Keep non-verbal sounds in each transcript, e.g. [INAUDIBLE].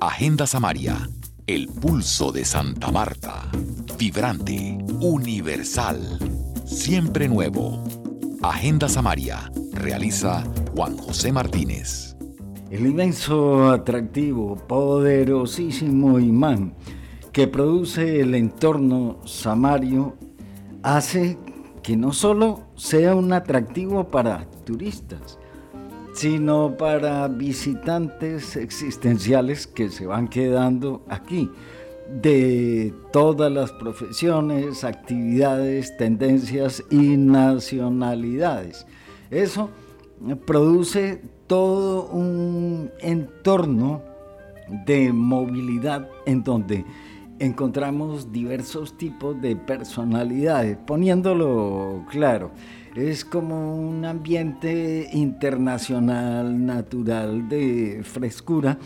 Agenda Samaria, el pulso de Santa Marta. Vibrante, universal, siempre nuevo. Agenda Samaria, realiza Juan José Martínez. El inmenso, atractivo, poderosísimo imán que produce el entorno samario hace que no solo sea un atractivo para turistas, sino para visitantes existenciales que se van quedando aquí, de todas las profesiones, actividades, tendencias y nacionalidades. Eso produce todo un entorno de movilidad en donde encontramos diversos tipos de personalidades, poniéndolo claro es como un ambiente internacional, natural, de frescura,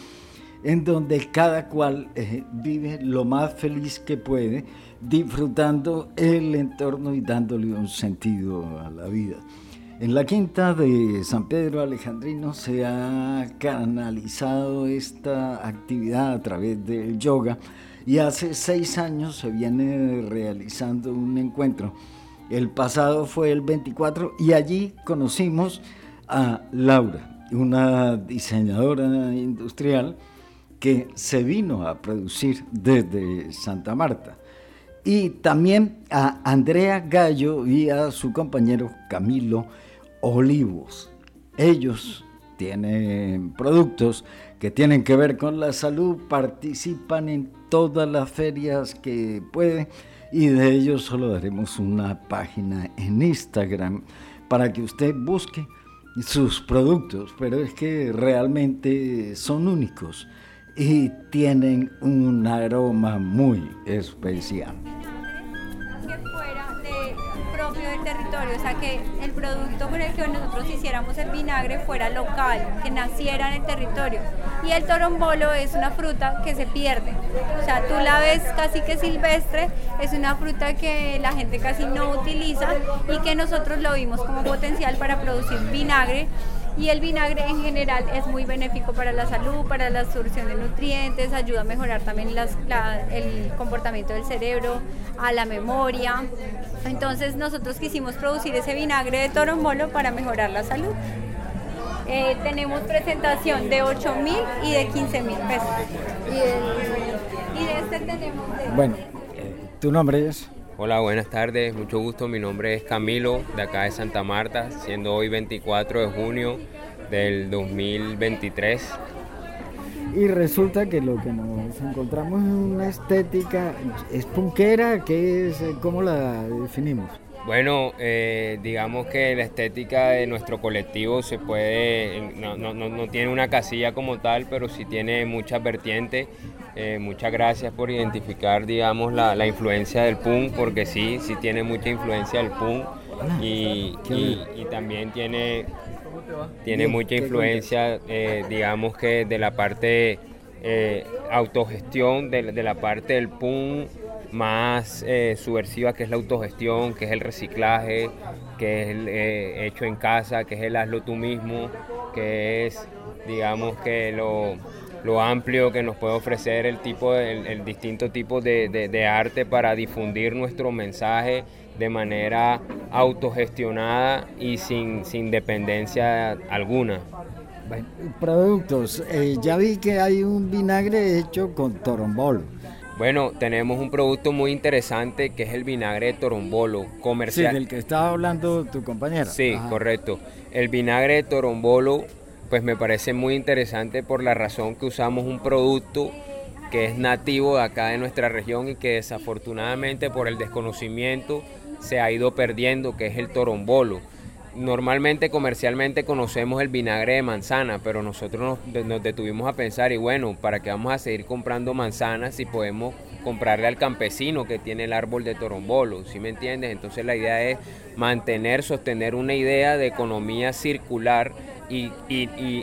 en donde cada cual eh, vive lo más feliz que puede, disfrutando el entorno y dándole un sentido a la vida. En la quinta de San Pedro Alejandrino se ha canalizado esta actividad a través del yoga y hace seis años se viene realizando un encuentro el pasado fue el 24 y allí conocimos a Laura, una diseñadora industrial que se vino a producir desde Santa Marta. Y también a Andrea Gallo y a su compañero Camilo Olivos. Ellos tienen productos que tienen que ver con la salud, participan en todas las ferias que pueden y de ellos solo daremos una página en Instagram para que usted busque sus productos, pero es que realmente son únicos y tienen un aroma muy especial o sea que el producto con el que nosotros hiciéramos el vinagre fuera local, que naciera en el territorio. Y el torombolo es una fruta que se pierde, o sea, tú la ves casi que silvestre, es una fruta que la gente casi no utiliza y que nosotros lo vimos como potencial para producir vinagre y el vinagre en general es muy benéfico para la salud, para la absorción de nutrientes, ayuda a mejorar también el comportamiento del cerebro, a la memoria. Entonces nosotros quisimos producir ese vinagre de torombolo para mejorar la salud. Eh, tenemos presentación de 8 mil y de 15 mil pesos. Y, de este tenemos... Bueno, eh, ¿tu nombre es? Hola, buenas tardes, mucho gusto. Mi nombre es Camilo, de acá de Santa Marta, siendo hoy 24 de junio del 2023. Y resulta que lo que nos encontramos es una estética, es punquera, que es, ¿cómo la definimos? Bueno, eh, digamos que la estética de nuestro colectivo se puede, no, no, no, tiene una casilla como tal, pero sí tiene muchas vertientes. Eh, muchas gracias por identificar, digamos, la, la, influencia del punk, porque sí, sí tiene mucha influencia del punk y, y, también tiene, tiene mucha influencia, eh, digamos que de la parte autogestión, de, de la parte del punk más eh, subversiva que es la autogestión, que es el reciclaje, que es el eh, hecho en casa, que es el hazlo tú mismo, que es, digamos, que lo, amplio que nos puede ofrecer el, tipo, el, distinto tipo de, arte para difundir nuestro mensaje de manera autogestionada y sin, sin dependencia alguna. productos, eh, ya vi que hay un vinagre hecho con torombolo. Bueno, tenemos un producto muy interesante que es el vinagre de torombolo comercial. Sí, del que estaba hablando tu compañera. Sí, correcto. El vinagre de torombolo, pues me parece muy interesante por la razón que usamos un producto que es nativo de acá de nuestra región y que desafortunadamente por el desconocimiento se ha ido perdiendo, que es el torombolo. Normalmente comercialmente conocemos el vinagre de manzana, pero nosotros nos, detuvimos a pensar y bueno, ¿para qué vamos a seguir comprando manzanas si podemos comprarle al campesino que tiene el árbol de torombolo? ¿Sí me entiendes? Entonces la idea es mantener, sostener una idea de economía circular y,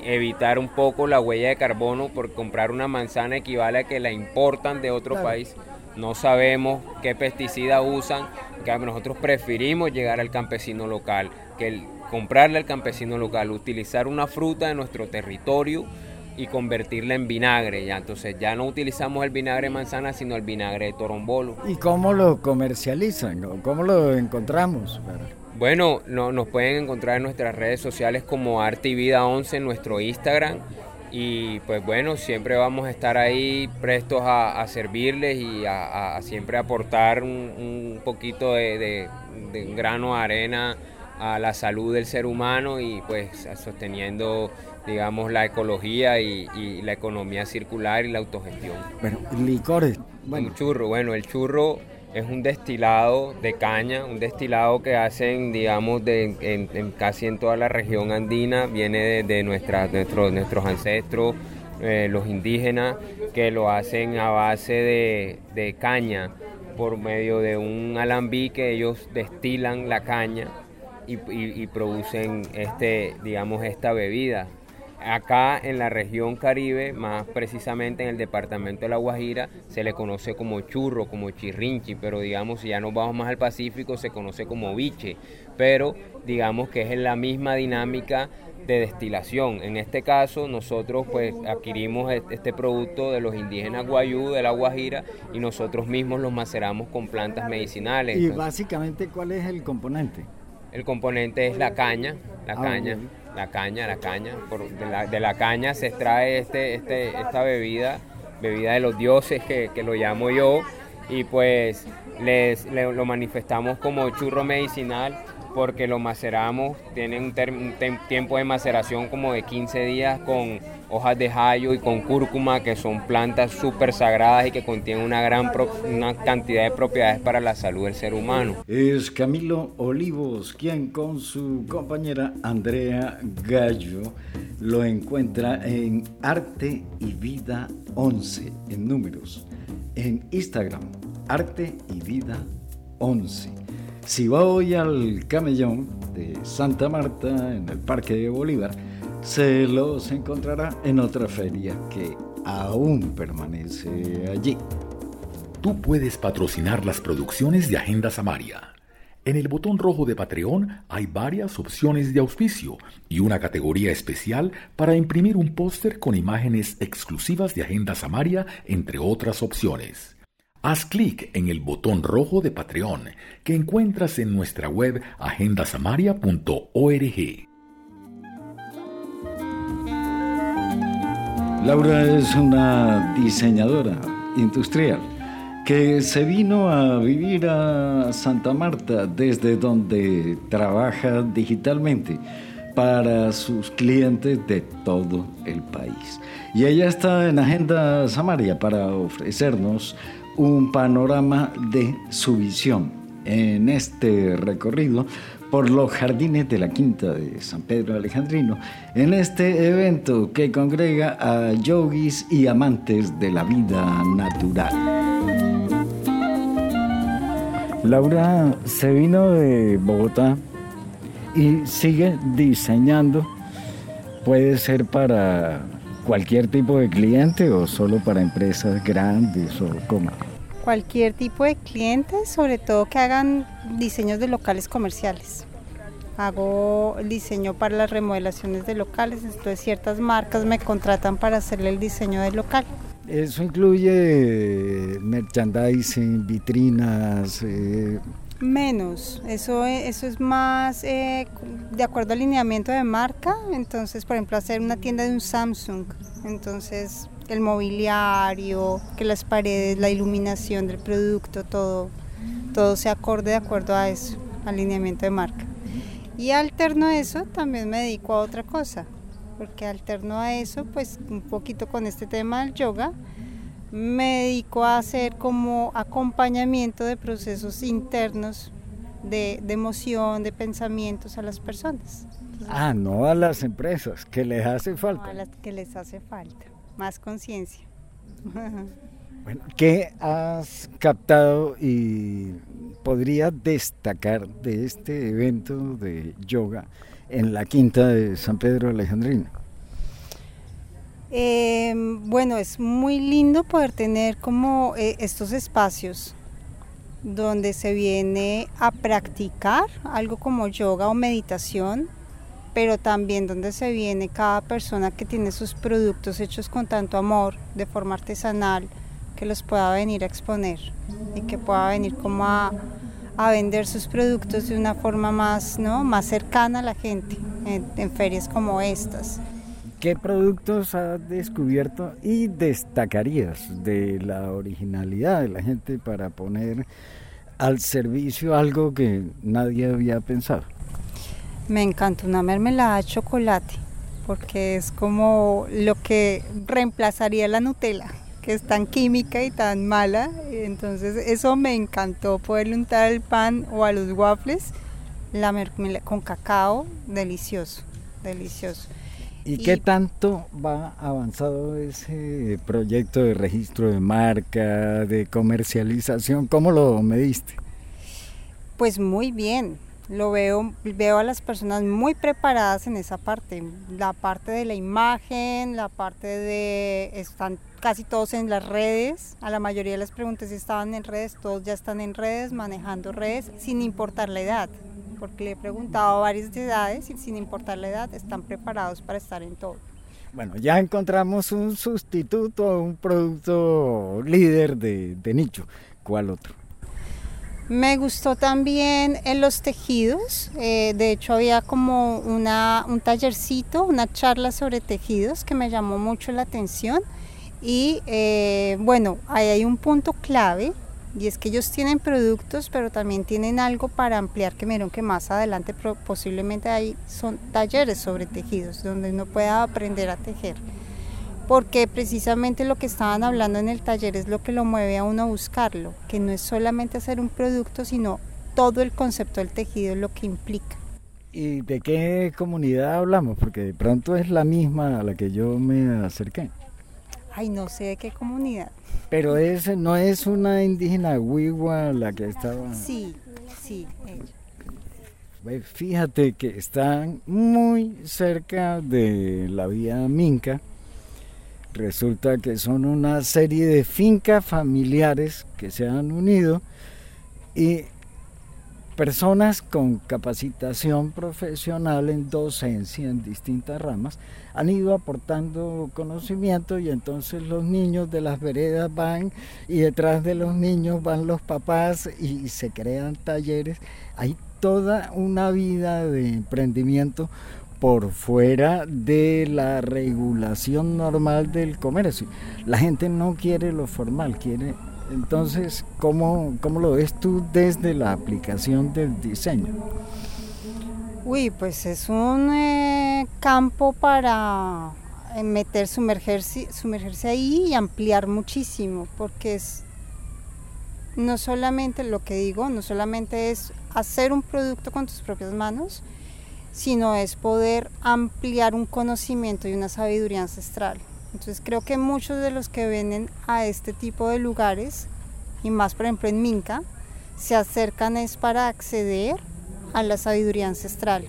evitar un poco la huella de carbono por comprar una manzana equivale a que la importan de otro país no sabemos qué pesticida usan, que nosotros preferimos llegar al campesino local, que el, comprarle al campesino local, utilizar una fruta de nuestro territorio y convertirla en vinagre. Ya. Entonces ya no utilizamos el vinagre de manzana, sino el vinagre de torombolo. ¿Y cómo lo comercializan? ¿Cómo lo encontramos? Bueno, no, nos pueden encontrar en nuestras redes sociales como Arte y Vida 11 en nuestro Instagram. Y pues bueno, siempre vamos a estar ahí prestos a, servirles y a, siempre aportar un, poquito de, grano de arena a la salud del ser humano y pues sosteniendo digamos, la ecología y, la economía circular y la autogestión. Bueno, licores. Bueno. Un churro, bueno, el churro es un destilado de caña, un destilado que hacen, digamos, de, en, casi en toda la región andina, viene de, nuestra, nuestros ancestros, eh, los indígenas, que lo hacen a base de, caña por medio de un alambique, ellos destilan la caña y, y producen este, digamos, esta bebida. Acá en la región Caribe, más precisamente en el departamento de La Guajira, se le conoce como churro, como chirrinchi, pero digamos, si ya nos vamos más al Pacífico, se conoce como biche, pero digamos que es la misma dinámica de destilación. En este caso, nosotros pues adquirimos este producto de los indígenas guayú de La Guajira y nosotros mismos los maceramos con plantas medicinales. ¿Y básicamente cuál es el componente? El componente es la caña, la ah, caña la caña, la caña. de, la, caña se extrae este, este, esta bebida, bebida de los dioses que, lo llamo yo, y pues les, lo manifestamos como churro medicinal porque lo maceramos, tiene un, tiempo de maceración como de 15 días con hojas de jayo y con cúrcuma, que son plantas súper sagradas y que contienen una gran una cantidad de propiedades para la salud del ser humano. Es Camilo Olivos quien con su compañera Andrea Gallo lo encuentra en Arte y Vida 11 en números, en Instagram, Arte y Vida 11 si va al camellón de Santa Marta, en el Parque de Bolívar, se los encontrará en otra feria que aún permanece allí. Tú puedes patrocinar las producciones de Agenda Samaria. En el botón rojo de Patreon hay varias opciones de auspicio y una categoría especial para imprimir un póster con imágenes exclusivas de Agenda Samaria, entre otras opciones. Haz clic en el botón rojo de Patreon que encuentras en nuestra web agendasamaria.org. Laura es una diseñadora industrial que se vino a vivir a Santa Marta desde donde trabaja digitalmente para sus clientes de todo el país. Y ella está en Agenda Samaria para ofrecernos un panorama de su visión en este recorrido por los jardines de la Quinta de San Pedro Alejandrino, en este evento que congrega a yogis y amantes de la vida natural. Laura se vino de Bogotá y sigue diseñando. Puede ser para cualquier tipo de cliente o solo para empresas grandes o cómo? Cualquier tipo de cliente, sobre todo que hagan diseños de locales comerciales. Hago el diseño para las remodelaciones de locales, entonces ciertas marcas me contratan para hacerle el diseño del local. Eso incluye merchandising, vitrinas, eh, Menos, eso, eso es más eh, de acuerdo al lineamiento de marca, entonces por ejemplo hacer una tienda de un Samsung, entonces el mobiliario, que las paredes, la iluminación del producto, todo, todo se acorde de acuerdo a eso, al lineamiento de marca. Y alterno a eso también me dedico a otra cosa, porque alterno a eso pues un poquito con este tema del yoga, me dedico a hacer como acompañamiento de procesos internos de, emoción, de pensamientos a las personas. ah, no a las empresas, que les hace falta. a las que les hace falta, más conciencia. [LAUGHS] bueno, ¿qué has captado y podría destacar de este evento de yoga en la quinta de San Pedro Alejandrino? Eh, bueno, es muy lindo poder tener como eh, estos espacios donde se viene a practicar algo como yoga o meditación, pero también donde se viene cada persona que tiene sus productos hechos con tanto amor, de forma artesanal, que los pueda venir a exponer y que pueda venir como a, vender sus productos de una forma más, ¿no? más cercana a la gente en ferias como estas. ¿Qué productos has descubierto y destacarías de la originalidad de la gente para poner al servicio algo que nadie había pensado? Me encanta una mermelada de chocolate porque es como lo que reemplazaría la Nutella, que es tan química y tan mala. Entonces eso me encantó poderle untar al pan o a los waffles la mermelada con cacao, delicioso, delicioso. ¿Y, qué tanto va avanzado ese proyecto de registro de marca, de comercialización? ¿Cómo lo mediste? Pues muy bien. Lo veo, veo a las personas muy preparadas en esa parte, la parte de la imagen, la parte de están casi todos en las redes, a la mayoría de las preguntas estaban en redes, todos ya están en redes, manejando redes, sin importar la edad porque le he preguntado a varias edades y sin importar la edad están preparados para estar en todo. Bueno, ya encontramos un sustituto, un producto líder de, nicho. ¿Cuál otro? Me gustó también en los tejidos, eh, de hecho había como una, un tallercito, una charla sobre tejidos que me llamó mucho la atención y eh, bueno, ahí hay un punto clave y es que ellos tienen productos, pero también tienen algo para ampliar, que vieron que más adelante posiblemente hay son talleres sobre tejidos, donde uno pueda aprender a tejer. Porque precisamente lo que estaban hablando en el taller es lo que lo mueve a uno a buscarlo, que no es solamente hacer un producto, sino todo el concepto del tejido, lo que implica. ¿Y de qué comunidad hablamos? Porque de pronto es la misma a la que yo me acerqué. Ay, no sé de qué comunidad. Pero ese no es una indígena huigua la que estaba. Sí, sí. Fíjate que están muy cerca de la vía Minca. Resulta que son una serie de fincas familiares que se han unido y personas con capacitación profesional en docencia en distintas ramas han ido aportando conocimiento y entonces los niños de las veredas van y detrás de los niños van los papás y se crean talleres. Hay toda una vida de emprendimiento por fuera de la regulación normal del comercio. La gente no quiere lo formal, quiere entonces, ¿cómo, ¿cómo, lo ves tú desde la aplicación del diseño? Uy, pues es un eh, campo para eh, meter, sumergerse, sumergerse ahí y ampliar muchísimo, porque es no solamente lo que digo, no solamente es hacer un producto con tus propias manos, sino es poder ampliar un conocimiento y una sabiduría ancestral. Entonces creo que muchos de los que vienen a este tipo de lugares, y más por ejemplo en Minca, se acercan es para acceder a la sabiduría ancestral.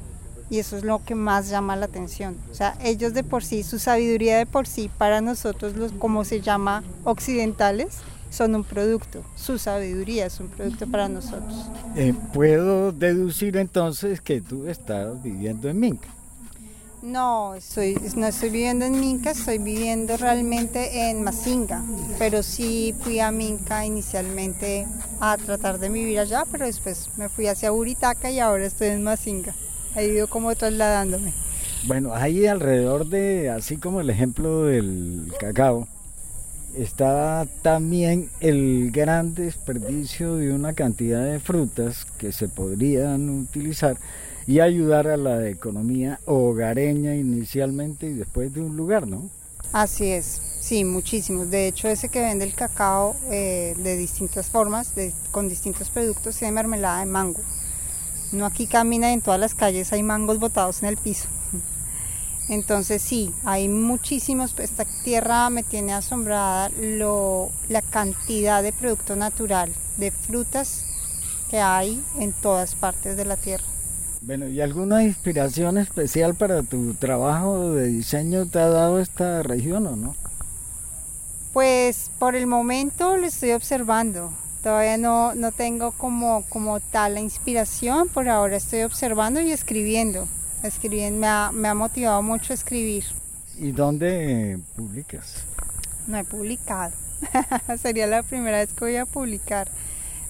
Y eso es lo que más llama la atención. O sea, ellos de por sí, su sabiduría de por sí, para nosotros, los, como se llama, occidentales, son un producto. Su sabiduría es un producto para nosotros. Eh, Puedo deducir entonces que tú estás viviendo en Minca. No, estoy, no estoy viviendo en Minca, estoy viviendo realmente en Mazinga, pero sí fui a Minca inicialmente a tratar de vivir allá, pero después me fui hacia Buritaca y ahora estoy en Mazinga. He ido como trasladándome. Bueno, ahí alrededor de, así como el ejemplo del cacao, está también el gran desperdicio de una cantidad de frutas que se podrían utilizar y ayudar a la economía hogareña inicialmente y después de un lugar, ¿no? Así es, sí, muchísimos. De hecho, ese que vende el cacao eh, de distintas formas, con distintos productos, tiene mermelada de mango. No aquí camina en todas las calles hay mangos botados en el piso. Entonces sí, hay muchísimos, esta tierra me tiene asombrada lo, la cantidad de producto natural, de frutas que hay en todas partes de la tierra. Bueno, ¿y alguna inspiración especial para tu trabajo de diseño te ha dado esta región o no? Pues por el momento lo estoy observando. Todavía no, no tengo como, como tal la inspiración, por ahora estoy observando y escribiendo. Escribir me ha, me ha motivado mucho a escribir. ¿Y dónde publicas? No he publicado. [LAUGHS] Sería la primera vez que voy a publicar.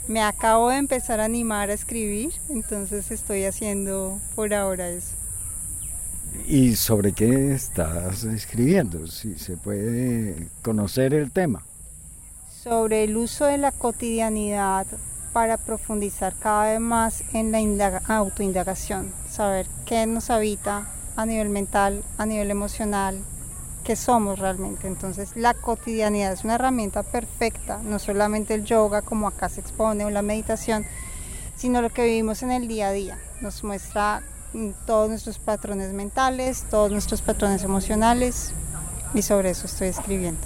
Me acabo de empezar a animar a escribir, entonces estoy haciendo por ahora eso. ¿Y sobre qué estás escribiendo? Si se puede conocer el tema. Sobre el uso de la cotidianidad para profundizar cada vez más en la autoindagación, saber qué nos habita a nivel mental, a nivel emocional, qué somos realmente. Entonces la cotidianidad es una herramienta perfecta, no solamente el yoga como acá se expone o la meditación, sino lo que vivimos en el día a día. Nos muestra mm, todos nuestros patrones mentales, todos nuestros patrones emocionales y sobre eso estoy escribiendo.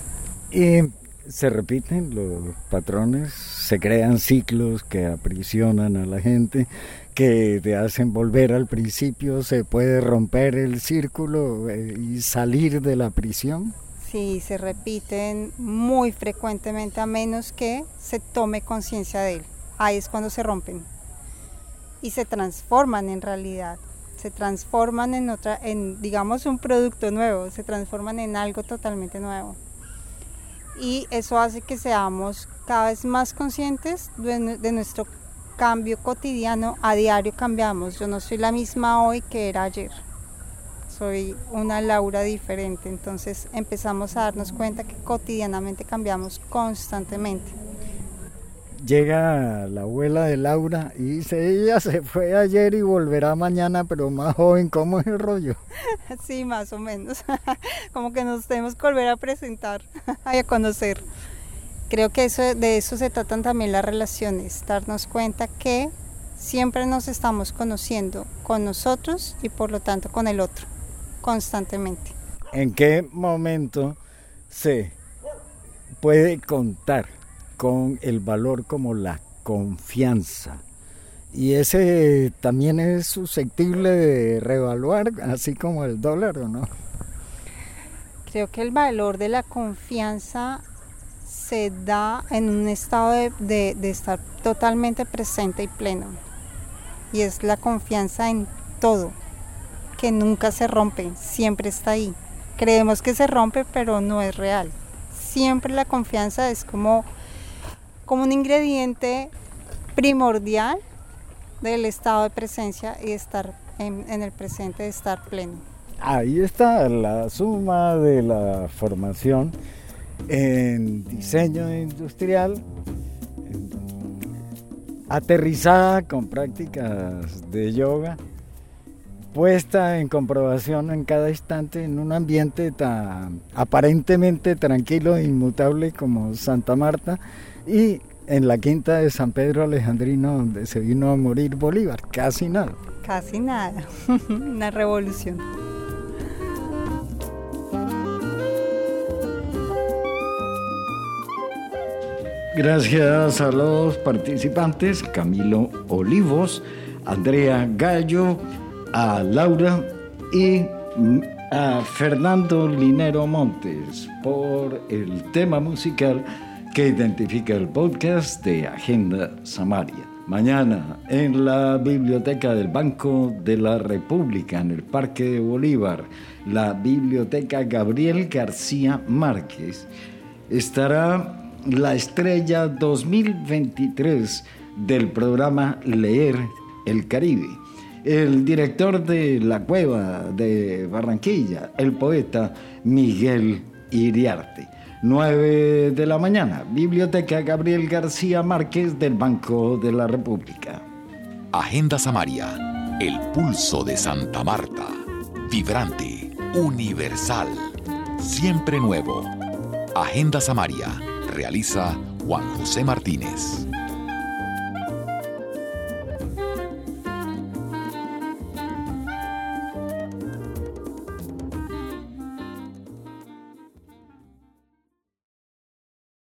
Y se repiten los patrones, se crean ciclos que aprisionan a la gente, que te hacen volver al principio, se puede romper el círculo eh, y salir de la prisión. Sí, se repiten muy frecuentemente a menos que se tome conciencia de él. Ahí es cuando se rompen y se transforman en realidad se transforman en otra, en digamos un producto nuevo, se transforman en algo totalmente nuevo y eso hace que seamos cada vez más conscientes de, nuestro cambio cotidiano. A diario cambiamos. Yo no soy la misma hoy que era ayer. Soy una Laura diferente. Entonces empezamos a darnos cuenta que cotidianamente cambiamos constantemente llega la abuela de Laura y dice, ella se fue ayer y volverá mañana, pero más joven, ¿cómo es el rollo? [LAUGHS] Sí, más o menos. [LAUGHS] Como que nos tenemos que volver a presentar y [LAUGHS] a conocer. Creo que eso, de eso se tratan también las relaciones, darnos cuenta que siempre nos estamos conociendo con nosotros y por lo tanto con el otro, constantemente. ¿En qué momento se puede contar con el valor como la confianza. Y ese también es susceptible de revaluar, así como el dólar, ¿o no? Creo que el valor de la confianza se da en un estado de, de estar totalmente presente y pleno. Y es la confianza en todo, que nunca se rompe, siempre está ahí. Creemos que se rompe, pero no es real. Siempre la confianza es como como un ingrediente primordial del estado de presencia y estar en, el presente, de estar pleno. Ahí está la suma de la formación en diseño industrial, aterrizada con prácticas de yoga, puesta en comprobación en cada instante en un ambiente tan aparentemente tranquilo e inmutable como Santa Marta, y en la quinta de San Pedro Alejandrino, donde se vino a morir Bolívar, casi nada. Casi nada, [LAUGHS] una revolución. Gracias a los participantes, Camilo Olivos, Andrea Gallo, a Laura y a Fernando Linero Montes por el tema musical que identifica el podcast de Agenda Samaria. Mañana en la Biblioteca del Banco de la República, en el Parque de Bolívar, la Biblioteca Gabriel García Márquez, estará la estrella 2023 del programa Leer el Caribe. El director de La Cueva de Barranquilla, el poeta Miguel Iriarte. 9 de la mañana, Biblioteca Gabriel García Márquez del Banco de la República. Agenda Samaria, el pulso de Santa Marta. Vibrante, universal, siempre nuevo. Agenda Samaria, realiza Juan José Martínez.